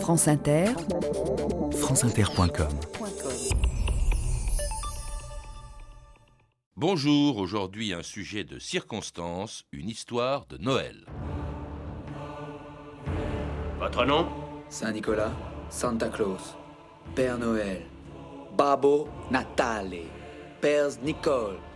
France Inter, franceinter.com Bonjour, aujourd'hui un sujet de circonstance, une histoire de Noël. Votre nom? Saint-Nicolas, Santa Claus, Père Noël, Babo Natale, Père Nicole. «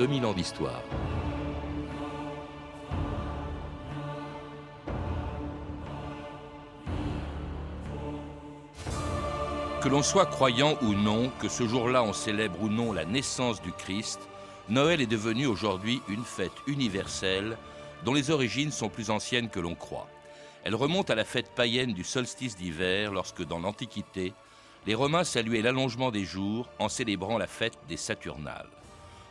2000 ans d'histoire. Que l'on soit croyant ou non, que ce jour-là on célèbre ou non la naissance du Christ, Noël est devenu aujourd'hui une fête universelle dont les origines sont plus anciennes que l'on croit. Elle remonte à la fête païenne du solstice d'hiver lorsque dans l'Antiquité, les Romains saluaient l'allongement des jours en célébrant la fête des Saturnales.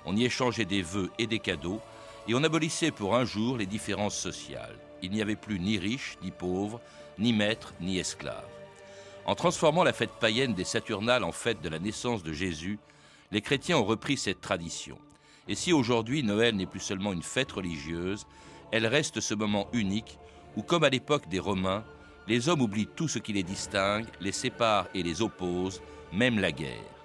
On y échangeait des vœux et des cadeaux, et on abolissait pour un jour les différences sociales. Il n'y avait plus ni riches, ni pauvres, ni maîtres, ni esclaves. En transformant la fête païenne des Saturnales en fête de la naissance de Jésus, les chrétiens ont repris cette tradition. Et si aujourd'hui Noël n'est plus seulement une fête religieuse, elle reste ce moment unique où, comme à l'époque des Romains, les hommes oublient tout ce qui les distingue, les sépare et les oppose, même la guerre.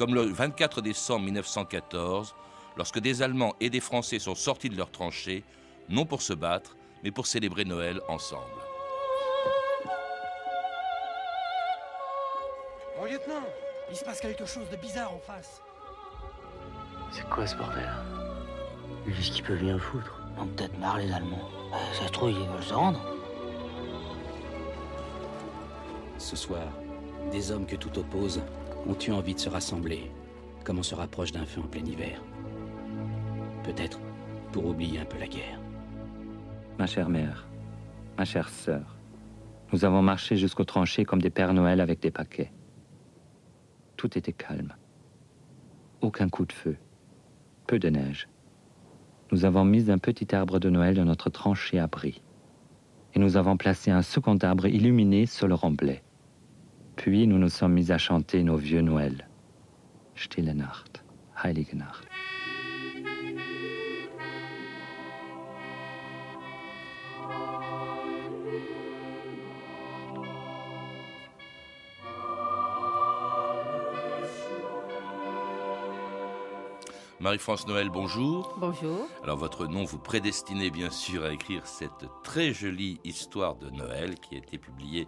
Comme le 24 décembre 1914, lorsque des Allemands et des Français sont sortis de leurs tranchées, non pour se battre, mais pour célébrer Noël ensemble. Mon lieutenant, il se passe quelque chose de bizarre en face. C'est quoi ce bordel? Qu'est-ce qu'ils peuvent bien foutre On peut-être marre les Allemands. Euh, ça se trouve, ils veulent se rendre. Ce soir, des hommes que tout oppose ont eu envie de se rassembler, comme on se rapproche d'un feu en plein hiver. Peut-être pour oublier un peu la guerre. Ma chère mère, ma chère sœur, nous avons marché jusqu'aux tranchées comme des Pères Noël avec des paquets. Tout était calme. Aucun coup de feu. Peu de neige. Nous avons mis un petit arbre de Noël dans notre tranchée abri. Et nous avons placé un second arbre illuminé sur le remblai. Puis nous nous sommes mis à chanter nos vieux Noël. Stille Nacht, Heilige Nacht. Marie-France Noël, bonjour. Bonjour. Alors votre nom vous prédestinez bien sûr à écrire cette très jolie histoire de Noël qui a été publiée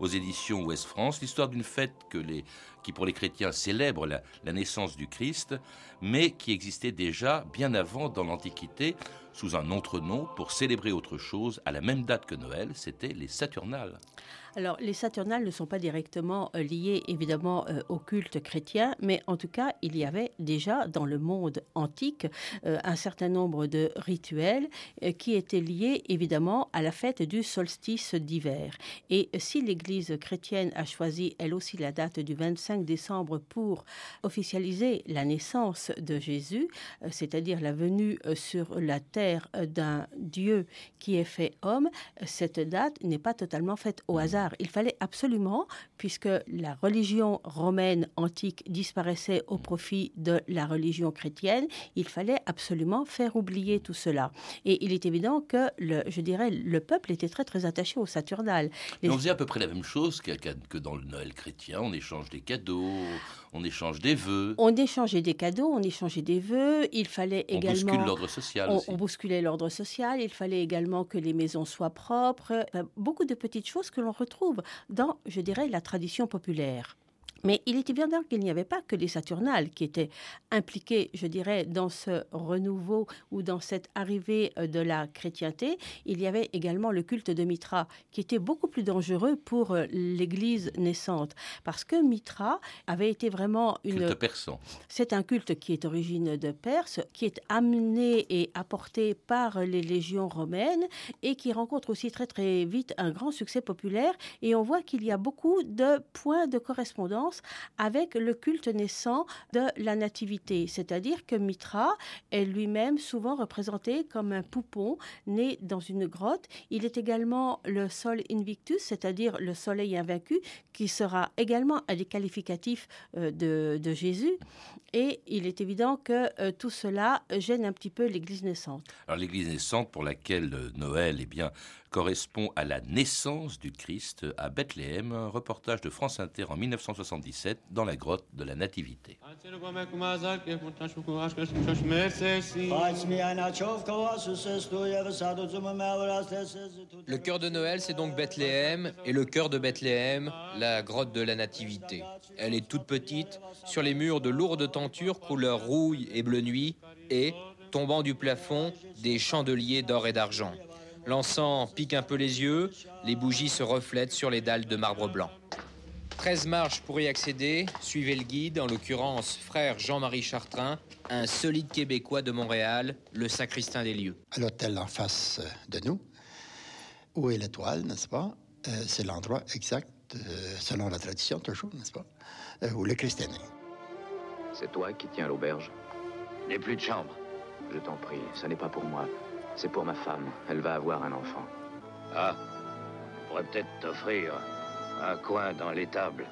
aux éditions Ouest France, l'histoire d'une fête que les, qui pour les chrétiens célèbre la, la naissance du Christ, mais qui existait déjà bien avant dans l'Antiquité sous un autre nom pour célébrer autre chose à la même date que Noël, c'était les Saturnales. Alors, les Saturnales ne sont pas directement euh, liées évidemment euh, au culte chrétien, mais en tout cas, il y avait déjà dans le monde antique euh, un certain nombre de rituels qui étaient liés évidemment à la fête du solstice d'hiver. Et si l'Église chrétienne a choisi elle aussi la date du 25 décembre pour officialiser la naissance de Jésus, c'est-à-dire la venue sur la terre euh, d'un Dieu qui est fait homme, euh, cette date n'est pas totalement faite au hasard. Il fallait absolument, puisque la religion romaine antique disparaissait au profit de la religion chrétienne, il fallait absolument faire oublier tout cela. Et il est évident que, le, je dirais, le peuple était très très attaché au Saturnal. On faisait à peu près la même chose que, que dans le Noël chrétien, on échange des cadeaux, on échange des vœux. On échangeait des cadeaux, on échangeait des vœux, il fallait On également... bouscule l'ordre social on, aussi. on bousculait l'ordre social, il fallait également que les maisons soient propres, Enfin, beaucoup de petites choses que l'on retrouve dans, je dirais, la tradition populaire. Mais il est évident qu'il n'y avait pas que les Saturnales qui étaient impliqués, je dirais, dans ce renouveau ou dans cette arrivée euh, de la chrétienté. Il y avait également le culte de Mitra, qui était beaucoup plus dangereux pour euh, l'Église naissante, parce que Mitra avait été vraiment une... Culte persan. C'est un culte qui est origine de Perse, qui est amené et apporté par les légions romaines et qui rencontre aussi très très vite un grand succès populaire. Et on voit qu'il y a beaucoup de points de correspondance avec le culte naissant de la nativité, c'est-à-dire que Mitra est lui-même souvent représenté comme un poupon né dans une grotte. Il est également le sol invictus, c'est-à-dire le soleil invaincu, qui sera également un des qualificatifs euh, de, Jésus. Et il est évident que euh, tout cela gêne un petit peu l'Église naissante. Alors l'Église naissante pour laquelle euh, Noël eh bien, correspond à la naissance du Christ à Bethléem, un reportage de France Inter en 1977 dans la grotte de la Nativité. Le cœur de Noël, c'est donc Bethléem, et le cœur de Bethléem, la grotte de la Nativité. Elle est toute petite, sur les murs de lourdes tentures couleur rouille et bleu nuit, et, tombant du plafond, des chandeliers d'or et d'argent. L'encens pique un peu les yeux, les bougies se reflètent sur les dalles de marbre blanc. 13 marches pour y accéder, suivez le guide, en l'occurrence frère Jean-Marie Chartrain, un solide Québécois de Montréal, le sacristain des lieux. À l'hôtel en face de nous, où est l'étoile, n'est-ce pas? Euh, C'est l'endroit exact, euh, selon la tradition toujours, n'est-ce pas? Euh, Où le Christ est né. C'est toi qui tiens l'auberge? N'ai plus de chambre. Je t'en prie, ce n'est pas pour moi. C'est pour ma femme. Elle va avoir un enfant. Ah, je pourrais peut-être t'offrir un coin dans l'étable.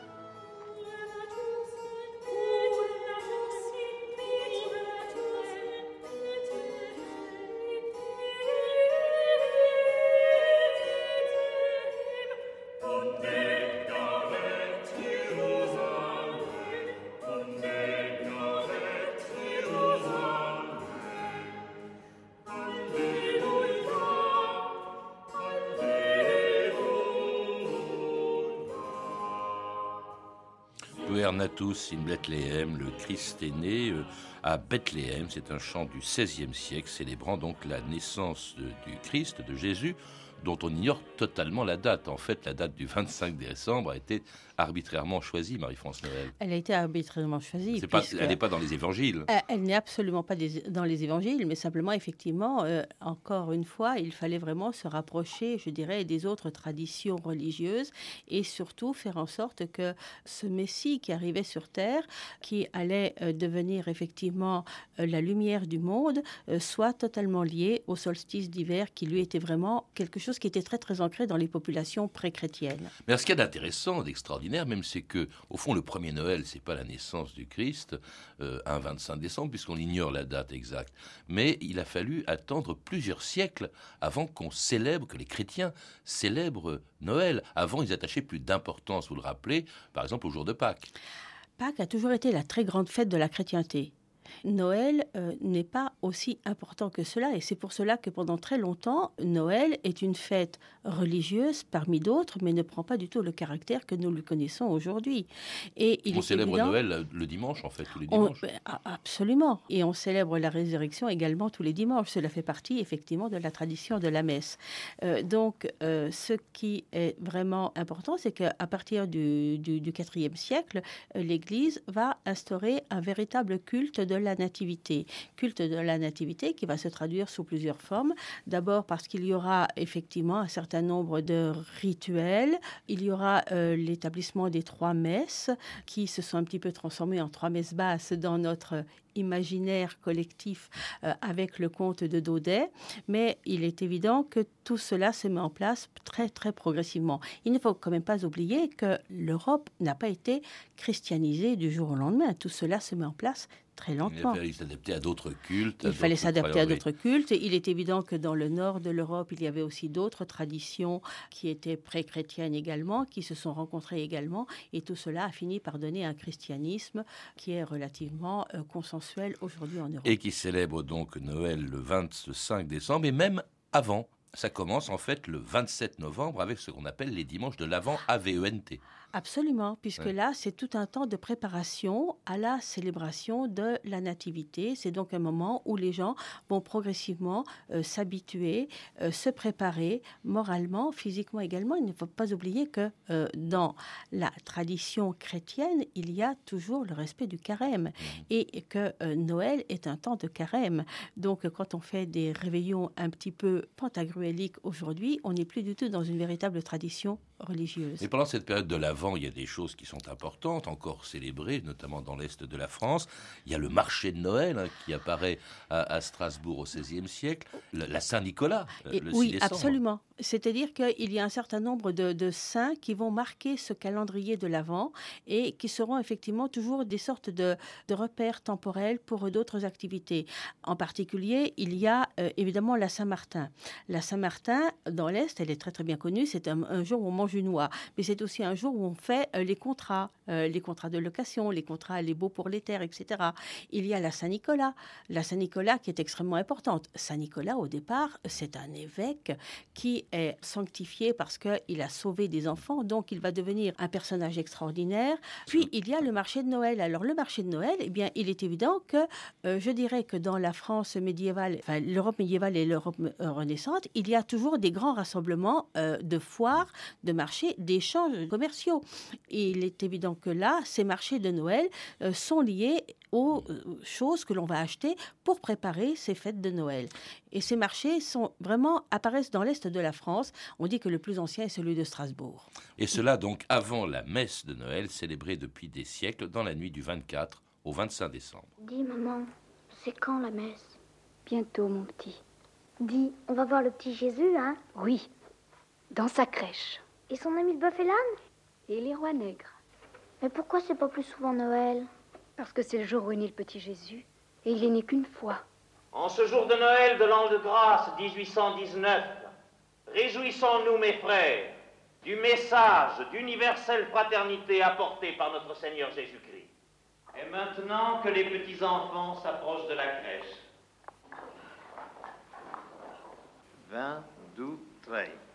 Natus in Bethléem, le Christ est né euh, à Bethléem. C'est un chant du XVIe siècle célébrant donc la naissance du Christ, de Jésus, dont on ignore totalement la date. En fait, la date du 25 décembre a été arbitrairement choisie, Marie-France Noël. Elle a été arbitrairement choisie. elle n'est pas dans les évangiles. Euh, elle, n'est absolument pas dans les évangiles, mais simplement, effectivement, euh, encore une fois, il fallait vraiment se rapprocher, je dirais, des autres traditions religieuses et surtout faire en sorte que ce Messie qui arrivait sur terre, qui allait euh, devenir effectivement la lumière du monde, soit totalement lié au solstice d'hiver qui lui était vraiment quelque chose qui était très très ancré dans les populations pré-chrétiennes. Mais ce qu'il y a d'intéressant, d'extraordinaire même, c'est que au fond le premier Noël, c'est pas la naissance du Christ, euh, un 25 décembre, puisqu'on ignore la date exacte. Mais il a fallu attendre plusieurs siècles avant qu'on célèbre, que les chrétiens célèbrent Noël. Avant, ils attachaient plus d'importance, vous le rappelez, par exemple au jour de Pâques. Pâques a toujours été la très grande fête de la chrétienté. Noël euh, n'est pas aussi important que cela et c'est pour cela que pendant très longtemps, Noël est une fête religieuse parmi d'autres, mais ne prend pas du tout le caractère que nous le connaissons aujourd'hui. Et il on célèbre Noël le dimanche en fait, tous les dimanches. Ben, absolument. Et on célèbre la résurrection également tous les dimanches. Cela fait partie effectivement de la tradition de la messe. Euh, donc euh, ce qui est vraiment important, c'est qu'à partir du, du, du IVe siècle, l'Église va instaurer un véritable culte de la nativité. Culte de la nativité qui va se traduire sous plusieurs formes. D'abord parce qu'il y aura effectivement un certain nombre de rituels. Il y aura euh, l'établissement des trois messes qui se sont un petit peu transformées en trois messes basses dans notre imaginaire collectif euh, avec le conte de Daudet, mais il est évident que tout cela se met en place très très progressivement. Il ne faut quand même pas oublier que l'Europe n'a pas été christianisée du jour au lendemain. Tout cela se met en place très lentement. Il fallait s'adapter à d'autres cultes. Il fallait s'adapter à d'autres cultes. Il est évident que dans le nord de l'Europe, il y avait aussi d'autres traditions qui étaient pré-chrétiennes également, qui se sont rencontrées également. Et tout cela a fini par donner un christianisme qui est relativement euh, consensuel aujourd'hui en Europe. Et qui célèbre donc Noël le 25 décembre et même avant ça commence en fait le 27 novembre avec ce qu'on appelle les dimanches de l'Avent AVENT. Absolument, puisque là, c'est tout un temps de préparation à la célébration de la Nativité. C'est donc un moment où les gens vont progressivement euh, s'habituer, euh, se préparer moralement, physiquement également. Il ne faut pas oublier que euh, dans la tradition chrétienne, il y a toujours le respect du carême et que Noël est un temps de carême. Donc, quand on fait des réveillons un petit peu pantagruéliques aujourd'hui, on n'est plus du tout dans une véritable tradition religieuse. Et pendant cette période de l'Avent, il y a des choses qui sont importantes, encore célébrées, notamment dans l'Est de la France. Il y a le marché de Noël hein, qui apparaît à, Strasbourg au XVIe siècle, la Saint-Nicolas, euh, le Oui, absolument. C'est-à-dire qu'il y a un certain nombre de, saints qui vont marquer ce calendrier de l'Avent et qui seront effectivement toujours des sortes de, repères temporels pour d'autres activités. En particulier, il y a euh, évidemment la Saint-Martin. La Saint-Martin, dans l'Est, elle est très très bien connue, c'est un, un jour où on mange mais c'est aussi un jour où on fait euh, les contrats, euh, les contrats de location, les contrats les beaux pour les terres, etc. Il y a la Saint-Nicolas, la Saint-Nicolas qui est extrêmement importante. Saint-Nicolas, au départ, c'est un évêque qui est sanctifié parce qu'il a sauvé des enfants, donc il va devenir un personnage extraordinaire. Puis il y a le marché de Noël. Alors le marché de Noël, eh bien, il est évident que euh, je dirais que dans la France médiévale, enfin l'Europe médiévale et l'Europe renaissante, il y a toujours des grands rassemblements de foires, de marchés d'échanges commerciaux. Et il est évident que là, ces marchés de Noël euh, sont liés aux euh, choses que l'on va acheter pour préparer ces fêtes de Noël. Et ces marchés sont vraiment apparaissent dans l'est de la France. On dit que le plus ancien est celui de Strasbourg. Et cela donc avant la messe de Noël célébrée depuis des siècles dans la nuit du 24 au 25 décembre. Dis maman, c'est quand la messe? Bientôt mon petit. Dis, on va voir le petit Jésus, hein? Oui, dans sa crèche. Et son ami le bœuf et l'âne? Et les rois nègres. Mais pourquoi c'est pas plus souvent Noël? Parce que c'est le jour où est né le petit Jésus. Et il est né qu'une fois. En ce jour de Noël de l'an de grâce 1819, réjouissons-nous, mes frères, du message d'universelle fraternité apporté par notre Seigneur Jésus-Christ. Et maintenant que les petits enfants s'approchent de la crèche. 20, 12, 13.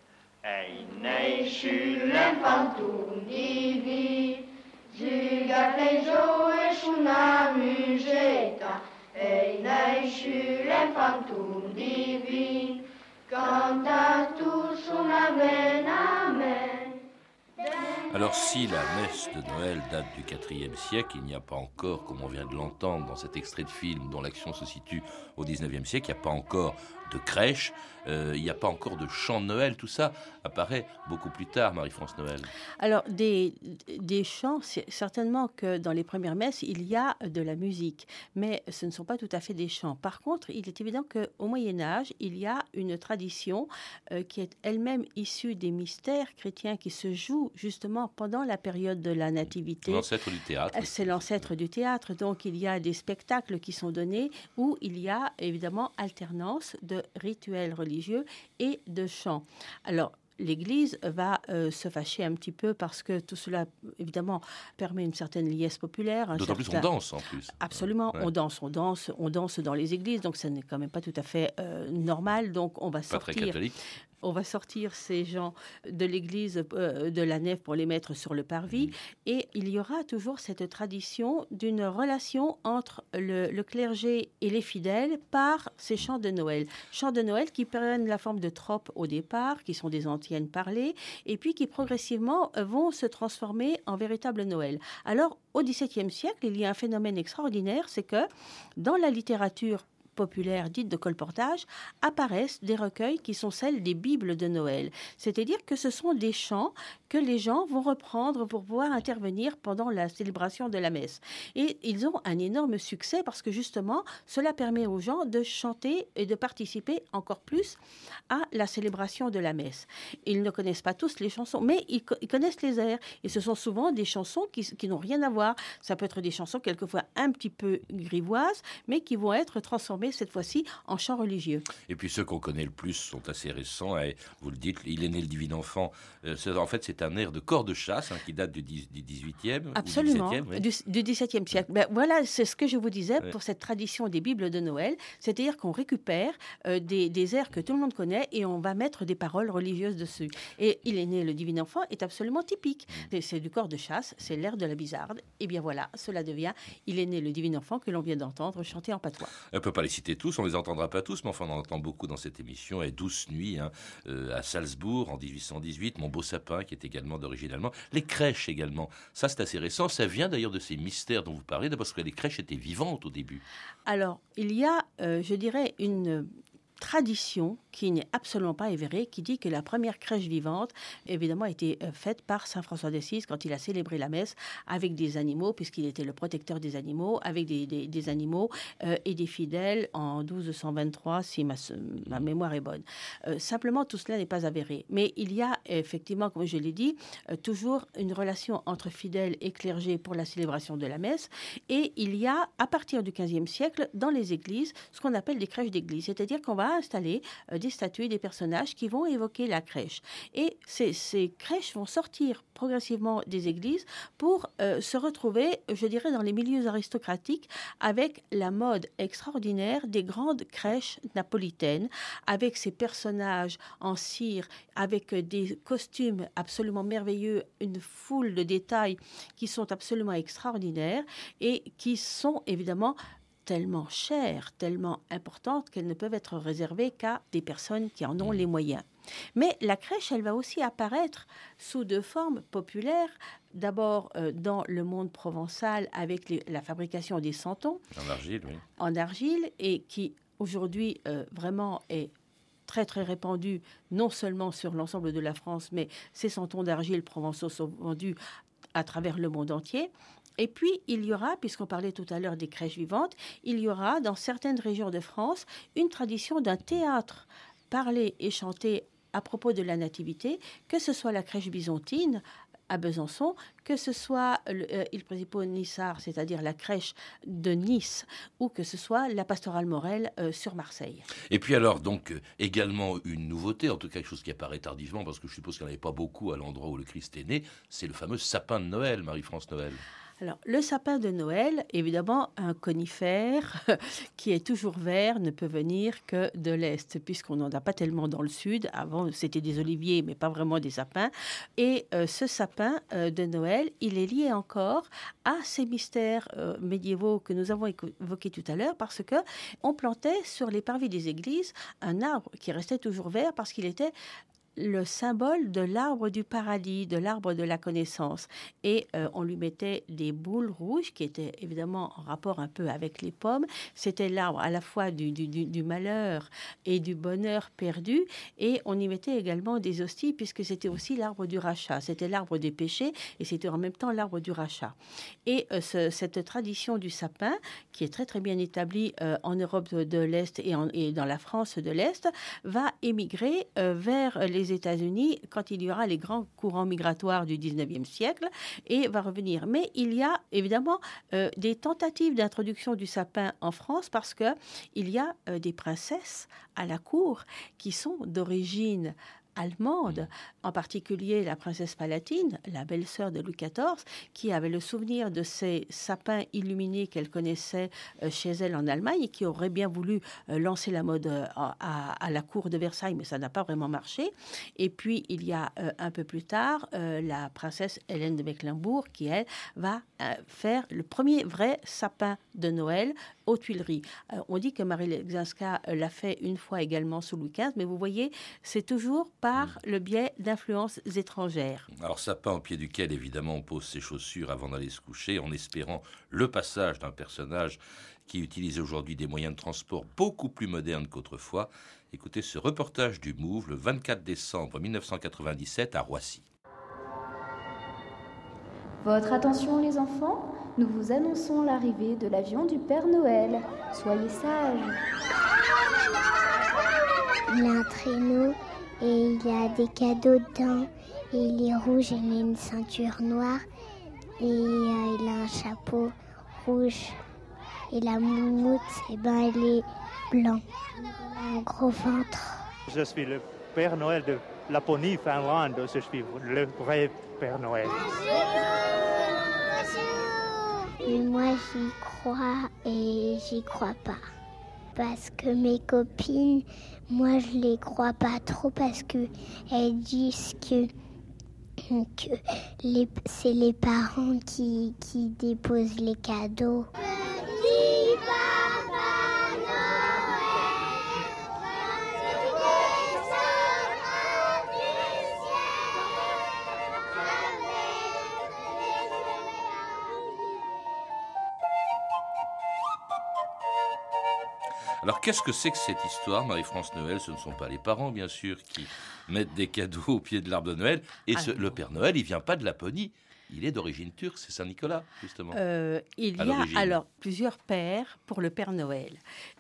Alors si la messe de Noël date du IVe siècle, il n'y a pas encore, comme on vient de l'entendre dans cet extrait de film dont l'action se situe au XIXe siècle, il n'y a pas encore de crèche, euh, il n'y a pas encore de chant de Noël, tout ça apparaît beaucoup plus tard, Marie-France Noël. Alors, des, des chants, certainement que dans les premières messes, il y a de la musique, mais ce ne sont pas tout à fait des chants. Par contre, il est évident qu'au Moyen Âge, il y a une tradition euh, qui est elle-même issue des mystères chrétiens qui se jouent justement pendant la période de la Nativité. L'ancêtre du théâtre. C'est l'ancêtre du théâtre, donc il y a des spectacles qui sont donnés où il y a évidemment alternance de rituels religieux et de chants. Alors, l'Église va euh, se fâcher un petit peu parce que tout cela, évidemment, permet une certaine liesse populaire. D'autant plus on danse en plus. Absolument, on danse, on danse, on danse dans les églises, donc ça n'est quand même pas tout à fait euh, normal. Donc on va pas sortir. Très catholique on va sortir ces gens de l'église euh, de la nef pour les mettre sur le parvis. Mmh. Et il y aura toujours cette tradition d'une relation entre le, clergé et les fidèles par ces chants de Noël. Chants de Noël qui prennent la forme de tropes au départ, qui sont des antiennes parlées, et puis qui progressivement vont se transformer en véritable Noël. Alors, au XVIIe siècle, il y a un phénomène extraordinaire, c'est que dans la littérature populaire dite de colportage, apparaissent des recueils qui sont celles des Bibles de Noël. C'est-à-dire que ce sont des chants que les gens vont reprendre pour pouvoir intervenir pendant la célébration de la messe. Et ils ont un énorme succès parce que justement, cela permet aux gens de chanter et de participer encore plus à la célébration de la messe. Ils ne connaissent pas tous les chansons, mais ils, connaissent les airs. Et ce sont souvent des chansons qui, qui n'ont rien à voir. Ça peut être des chansons quelquefois un petit peu grivoises, mais qui vont être transformées cette fois-ci en chant religieux. Et puis ceux qu'on connaît le plus sont assez récents. Et vous le dites, il est né le divin enfant. Euh, en fait, c'est un air de corps de chasse hein, qui date du, 18e. Absolument, du, 17e siècle. Ben, voilà, c'est ce que je vous disais pour cette tradition des Bibles de Noël. C'est-à-dire qu'on récupère euh, des, des, airs que tout le monde connaît et on va mettre des paroles religieuses dessus. Et il est né le divin enfant est absolument typique. Mm. C'est du corps de chasse, c'est l'air de la bizarde. Et bien voilà, cela devient il est né le divin enfant que l'on vient d'entendre chanter en patois. On peut pas les citer tous, on les entendra pas tous, mais enfin on en entend beaucoup dans cette émission. Et Douce Nuit hein, euh, à Salzbourg en 1818, Mon beau sapin qui est également d'origine allemande, les crèches également. Ça c'est assez récent, ça vient d'ailleurs de ces mystères dont vous parlez, parce que les crèches étaient vivantes au début. Alors il y a, euh, je dirais, une tradition qui n'est absolument pas avérée, qui dit que la première crèche vivante, évidemment, a été euh, faite par Saint François d'Assise quand il a célébré la messe avec des animaux, puisqu'il était le protecteur des animaux, avec des, animaux euh, et des fidèles en 1223, si ma, ma mémoire est bonne. Euh, simplement, tout cela n'est pas avéré. Mais il y a effectivement, comme je l'ai dit, toujours une relation entre fidèles et clergés pour la célébration de la messe. Et il y a, à partir du XVe siècle, dans les églises, ce qu'on appelle des crèches d'église. C'est-à-dire qu'on va installer euh, des statues, des personnages qui vont évoquer la crèche. Et ces, crèches vont sortir progressivement des églises pour euh, se retrouver, je dirais, dans les milieux aristocratiques avec la mode extraordinaire des grandes crèches napolitaines, avec ces personnages en cire, avec des costumes absolument merveilleux, une foule de détails qui sont absolument extraordinaires et qui sont évidemment tellement chères, tellement importantes qu'elles ne peuvent être réservées qu'à des personnes qui en ont les moyens. Mais la crèche, elle va aussi apparaître sous deux formes populaires. D'abord euh, dans le monde provençal avec la fabrication des santons. En argile, oui. En argile, et qui aujourd'hui euh, vraiment est très très répandu, non seulement sur l'ensemble de la France, mais ces santons d'argile provençaux sont vendus à travers le monde entier. Et puis, il y aura, puisqu'on parlait tout à l'heure des crèches vivantes, il y aura dans certaines régions de France une tradition d'un théâtre parlé et chanté à propos de la nativité, que ce soit la crèche byzantine à Besançon, que ce soit euh, Il Présipo Nissard, c'est-à-dire la crèche de Nice, ou que ce soit la pastorale Morel euh, sur Marseille. Et puis alors, donc, euh, également une nouveauté, en tout cas quelque chose qui apparaît tardivement, parce que je suppose qu'il n'y en avait pas beaucoup à l'endroit où le Christ est né, c'est le fameux sapin de Noël, Marie-France Noël. Alors, le sapin de Noël, évidemment, un conifère qui est toujours vert ne peut venir que de l'Est, puisqu'on n'en a pas tellement dans le Sud. Avant, c'était des oliviers, mais pas vraiment des sapins. Et euh, ce sapin euh, de Noël, il est lié encore à ces mystères euh, médiévaux que nous avons évoqués tout à l'heure, parce que on plantait sur les parvis des églises un arbre qui restait toujours vert parce qu'il était le symbole de l'arbre du paradis, de l'arbre de la connaissance. Et euh, on lui mettait des boules rouges qui étaient évidemment en rapport un peu avec les pommes. C'était l'arbre à la fois du, malheur et du bonheur perdu. Et on y mettait également des hosties puisque c'était aussi l'arbre du rachat. C'était l'arbre des péchés et c'était en même temps l'arbre du rachat. Et euh, cette tradition du sapin, qui est très très bien établie euh, en Europe de, l'Est et, et, dans la France de l'Est, va émigrer vers les États-Unis quand il y aura les grands courants migratoires du 19e siècle et va revenir. Mais il y a évidemment euh, des tentatives d'introduction du sapin en France parce que il y a euh, des princesses à la cour qui sont d'origine allemande, en particulier la princesse Palatine, la belle-sœur de Louis XIV, qui avait le souvenir de ces sapins illuminés qu'elle connaissait euh, chez elle en Allemagne et qui aurait bien voulu euh, lancer la mode euh, à, la cour de Versailles, mais ça n'a pas vraiment marché. Et puis, il y a un peu plus tard la princesse Hélène de Mecklembourg qui, elle, va faire le premier vrai sapin de Noël aux Tuileries. on dit que Marie Lexinska l'a fait une fois également sous Louis XV, mais vous voyez, c'est toujours par mm. le biais d'influences étrangères. Alors, sapin au pied duquel, évidemment, on pose ses chaussures avant d'aller se coucher, en espérant le passage d'un personnage qui utilise aujourd'hui des moyens de transport beaucoup plus modernes qu'autrefois. Écoutez ce reportage du Move le 24 décembre 1997 à Roissy. Votre attention les enfants, nous vous annonçons l'arrivée de l'avion du Père Noël. Soyez sages. Il a un traîneau et il a des cadeaux dedans. Et il est rouge, il a une ceinture noire et euh, il a un chapeau rouge. Et la moumoute, eh ben, elle est blanc, un gros ventre. Je suis le Père Noël de Laponie, Finlande. Je suis le vrai Père Noël. Moi, j'y crois et j'y crois pas. Parce que mes copines, moi, je les crois pas trop parce que elles disent que, c'est les parents qui déposent les cadeaux. Qu'est-ce que c'est que cette histoire, Marie-France Noël? Ce ne sont pas les parents, bien sûr, qui mettent des cadeaux au pied de l'arbre de Noël. Et ce- Ah. le Père Noël, il vient pas de Laponie. Il est d'origine turque, c'est Saint-Nicolas, justement. Euh, il y a alors plusieurs pères pour le Père Noël.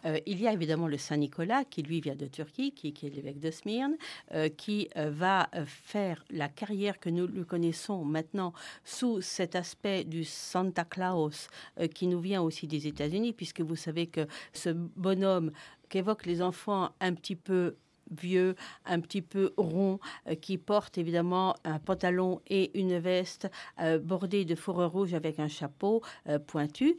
Euh, il y a évidemment le Saint Nicolas qui lui vient de Turquie, qui, qui est l'évêque de Smyrne, euh, qui va faire la carrière que nous le connaissons maintenant sous cet aspect du Santa Claus qui nous vient aussi des États-Unis, puisque vous savez que ce bonhomme qu'évoquent les enfants un petit peu vieux, un petit peu rond, euh, qui porte évidemment un pantalon et une veste euh, bordée de fourrure rouge avec un chapeau euh, pointu.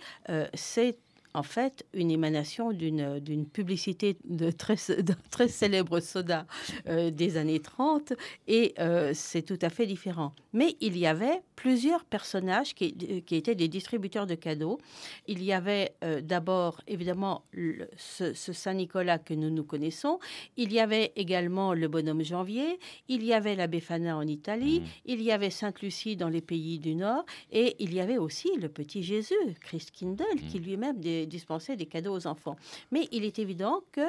C'est en fait une émanation d'une d'une publicité de très, d'un très célèbre soda euh, des années 30 et euh, c'est tout à fait différent. Mais il y avait plusieurs personnages qui, qui étaient des distributeurs de cadeaux. Il y avait euh, d'abord évidemment le- ce, ce Saint-Nicolas que nous nous connaissons. Il y avait également le bonhomme Janvier. Il y avait la Befana en Italie. Il y avait Sainte-Lucie dans les pays du Nord. Et il y avait aussi le petit Jésus, Christ Kindle, qui lui-même dé- dispensait des cadeaux aux enfants. Mais il est évident que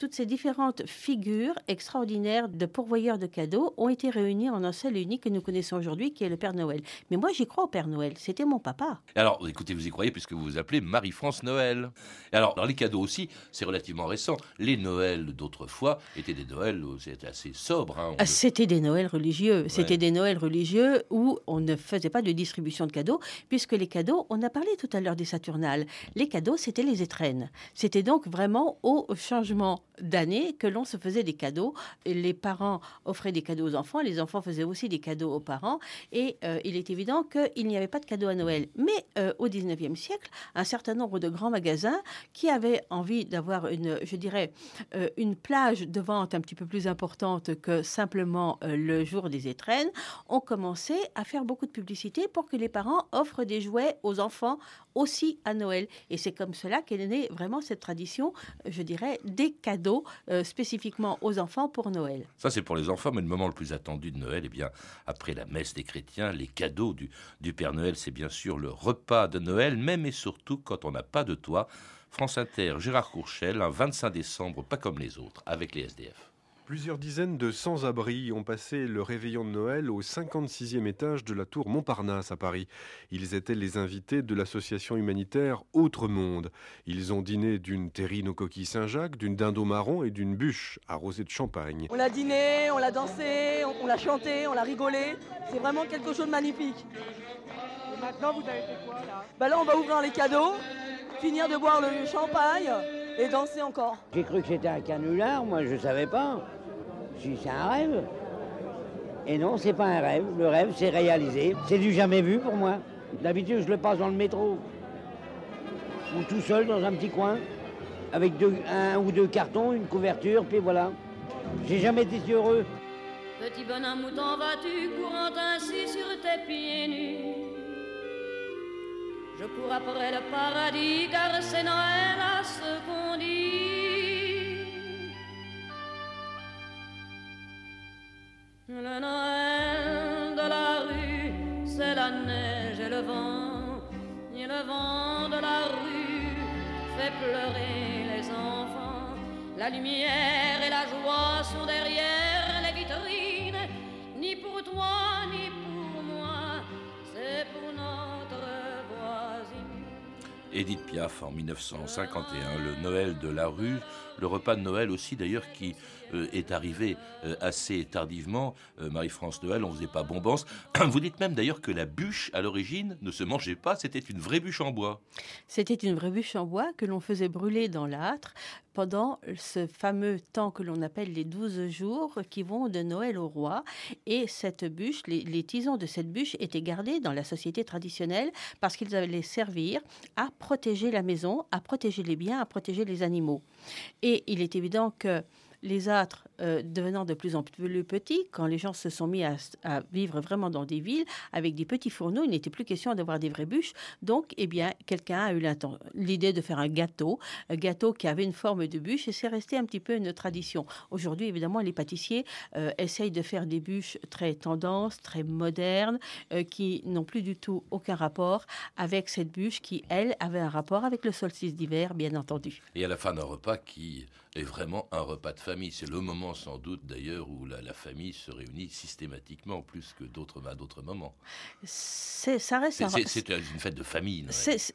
toutes ces différentes figures extraordinaires de pourvoyeurs de cadeaux ont été réunies en un seul unique que nous connaissons aujourd'hui, qui est le Père Noël. Mais moi, j'y crois au Père Noël. C'était mon papa. Alors, écoutez, vous y croyez puisque vous vous appelez Marie-France Noël. Et alors, dans les cadeaux aussi, c'est relativement récent. Les Noëls d'autrefois étaient des Noëls, euh, c'était assez sobre. hein. On Ah, C'était des Noëls religieux. C'était des Noëls religieux où on ne faisait pas de distribution de cadeaux, puisque les cadeaux, on a parlé tout à l'heure des Saturnales. Les cadeaux, c'était les étrennes. C'était donc vraiment au changement d'année que l'on se faisait des cadeaux. Les parents offraient des cadeaux aux enfants, les enfants faisaient aussi des cadeaux aux parents. Et euh, il est évident qu'il n'y avait pas de cadeaux à Noël. Mais euh, au 19e siècle, un certain nombre de grands magasins qui avaient envie d'avoir une, je dirais, euh, une plage de vente un petit peu plus importante que simplement le jour des étrennes, ont commencé à faire beaucoup de publicité pour que les parents offrent des jouets aux enfants aussi à Noël. Et c'est comme cela qu'est née vraiment cette tradition, euh, je dirais, des cadeaux euh, spécifiquement aux enfants pour Noël. Ça, c'est pour les enfants, mais le moment le plus attendu de Noël, eh bien, après la messe des chrétiens, les cadeaux du, du Père Noël, c'est bien sûr le repas de Noël, même et surtout quand on n'a pas de toit. France Inter, Gérard Courchel, un 25 décembre, pas comme les autres, avec les SDF. Plusieurs dizaines de sans-abri ont passé le réveillon de Noël au 56e étage de la tour Montparnasse à Paris. Ils étaient les invités de l'association humanitaire Autre Monde. Ils ont dîné d'une terrine aux coquilles Saint-Jacques, d'une dinde au marron et d'une bûche arrosée de champagne. On l'a dîné, on l'a dansé, on, on l'a chanté, on l'a rigolé. C'est vraiment quelque chose de magnifique. Et maintenant, vous avez fait quoi là? Bah là, on va ouvrir les cadeaux, finir de boire le champagne et danser encore. J'ai cru que c'était un canular, moi je savais pas. C'est un rêve. Et non, c'est pas un rêve. Le rêve, c'est réalisé. C'est du jamais vu pour moi. D'habitude, je le passe dans le métro. Ou tout seul dans un petit coin, avec un ou deux cartons, une couverture, puis voilà. J'ai jamais été si heureux. Petit bonhomme, où t'en vas-tu courant ainsi sur tes pieds nus? Je cours après le paradis car c'est Noël à ce qu'on dit. Le Noël de la rue, c'est la neige et le vent. Et le vent de la rue fait pleurer les enfants. La lumière et la joie sont derrière les vitrines. Ni pour toi, ni pour moi, c'est pour notre voisine. Edith Piaf en 1951, le Noël de la rue, le repas de Noël aussi d'ailleurs qui est arrivé euh, assez tardivement. Euh, Marie-France Noël, on faisait pas bombance. Vous dites même d'ailleurs que la bûche à l'origine ne se mangeait pas, c'était une vraie bûche en bois. C'était une vraie bûche en bois que l'on faisait brûler dans l'âtre pendant ce fameux temps que l'on appelle les douze jours qui vont de Noël au roi. Et cette bûche, les, les tisons de cette bûche étaient gardés dans la société traditionnelle parce qu'ils allaient servir à protéger la maison, à protéger les biens, à protéger les animaux. Et il est évident que les âtres euh, devenant de plus en plus petits, quand les gens se sont mis à, vivre vraiment dans des villes avec des petits fourneaux, il n'était plus question d'avoir des vraies bûches. Donc, eh bien, quelqu'un a eu l'idée de faire un gâteau, un gâteau qui avait une forme de bûche, et c'est resté un petit peu une tradition. Aujourd'hui, évidemment, les pâtissiers euh, essayent de faire des bûches très tendances, très modernes, euh, qui n'ont plus du tout aucun rapport avec cette bûche qui, elle, avait un rapport avec le solstice d'hiver, bien entendu. Et à la fin d'un repas qui est vraiment un repas de famille. C'est le moment sans doute d'ailleurs où la, famille se réunit systématiquement plus que d'autres à d'autres moments. C'est, ça reste. C'est, une fête de famille.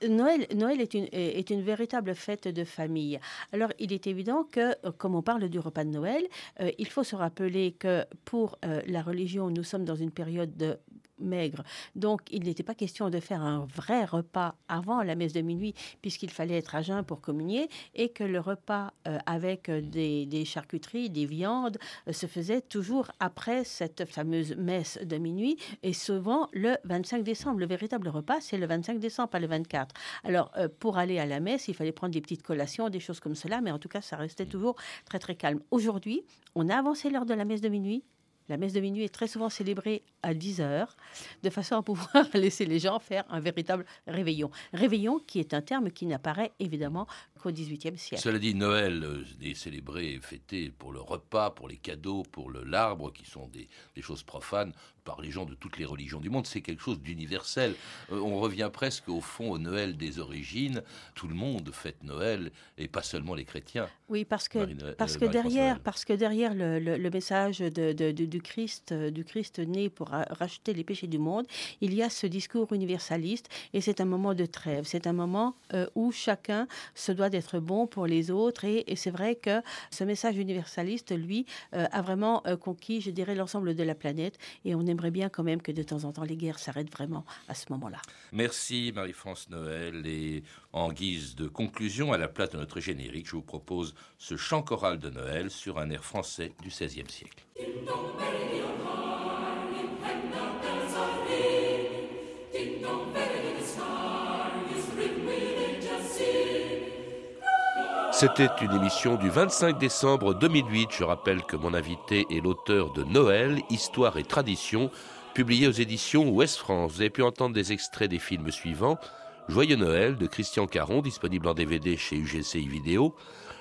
Noël, Noël, est, une, est une véritable fête de famille. Alors il est évident que, comme on parle du repas de Noël, euh, il faut se rappeler que pour euh, la religion, nous sommes dans une période de maigre. Donc, il n'était pas question de faire un vrai repas avant la messe de minuit, puisqu'il fallait être à jeun pour communier, et que le repas euh, avec des, charcuteries, des viandes, euh, se faisait toujours après cette fameuse messe de minuit, et souvent le 25 décembre. Le véritable repas, c'est le 25 décembre, pas le 24. Alors, euh, pour aller à la messe, il fallait prendre des petites collations, des choses comme cela, mais en tout cas, ça restait toujours très, très calme. Aujourd'hui, on a avancé l'heure de la messe de minuit, la messe de minuit est très souvent célébrée à 10 heures, de façon à pouvoir laisser les gens faire un véritable réveillon. Réveillon qui est un terme qui n'apparaît évidemment qu'au XVIIIe siècle. Cela dit, Noël euh, est célébré et fêté pour le repas, pour les cadeaux, pour l'arbre, qui sont des, choses profanes par les gens de toutes les religions du monde. C'est quelque chose d'universel. Euh, on revient presque au fond au Noël des origines. Tout le monde fête Noël et pas seulement les chrétiens. Oui, parce que, parce, que derrière, parce que derrière le, message de, du Christ, euh, du Christ né pour racheter les péchés du monde, il y a ce discours universaliste et c'est un moment de trêve. C'est un moment euh, où chacun se doit d'être bon pour les autres et, c'est vrai que ce message universaliste, lui, euh, a vraiment conquis, je dirais, l'ensemble de la planète et on aimerait bien quand même que de temps en temps les guerres s'arrêtent vraiment à ce moment-là. Merci Marie-France Noël et en guise de conclusion à la place de notre générique, je vous propose ce chant choral de Noël sur un air français du XVIe siècle. C'était une émission du 25 décembre 2008. Je rappelle que mon invité est l'auteur de Noël, Histoire et Tradition, publié aux éditions Ouest France. Vous avez pu entendre des extraits des films suivants. Joyeux Noël de Christian Caron, disponible en DVD chez UGC Vidéo.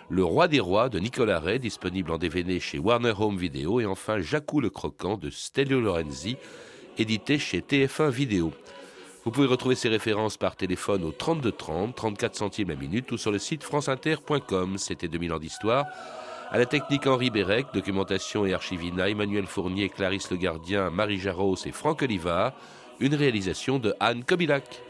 Le Roi des Rois de Nicolas Ray, disponible en DVD chez Warner Home Video, et enfin Jacou le Croquant de Stelio Lorenzi, édité chez TF1 Vidéo. Vous pouvez retrouver ces références par téléphone au 32 30, 34 centimes la minute ou sur le site franceinter.com. C'était 2000 ans d'histoire. À la technique Henri Bérec, documentation et archivina, Emmanuel Fournier, Clarisse Le Gardien, Marie Jarros et Franck Olivard. Une réalisation de Anne Kobilac.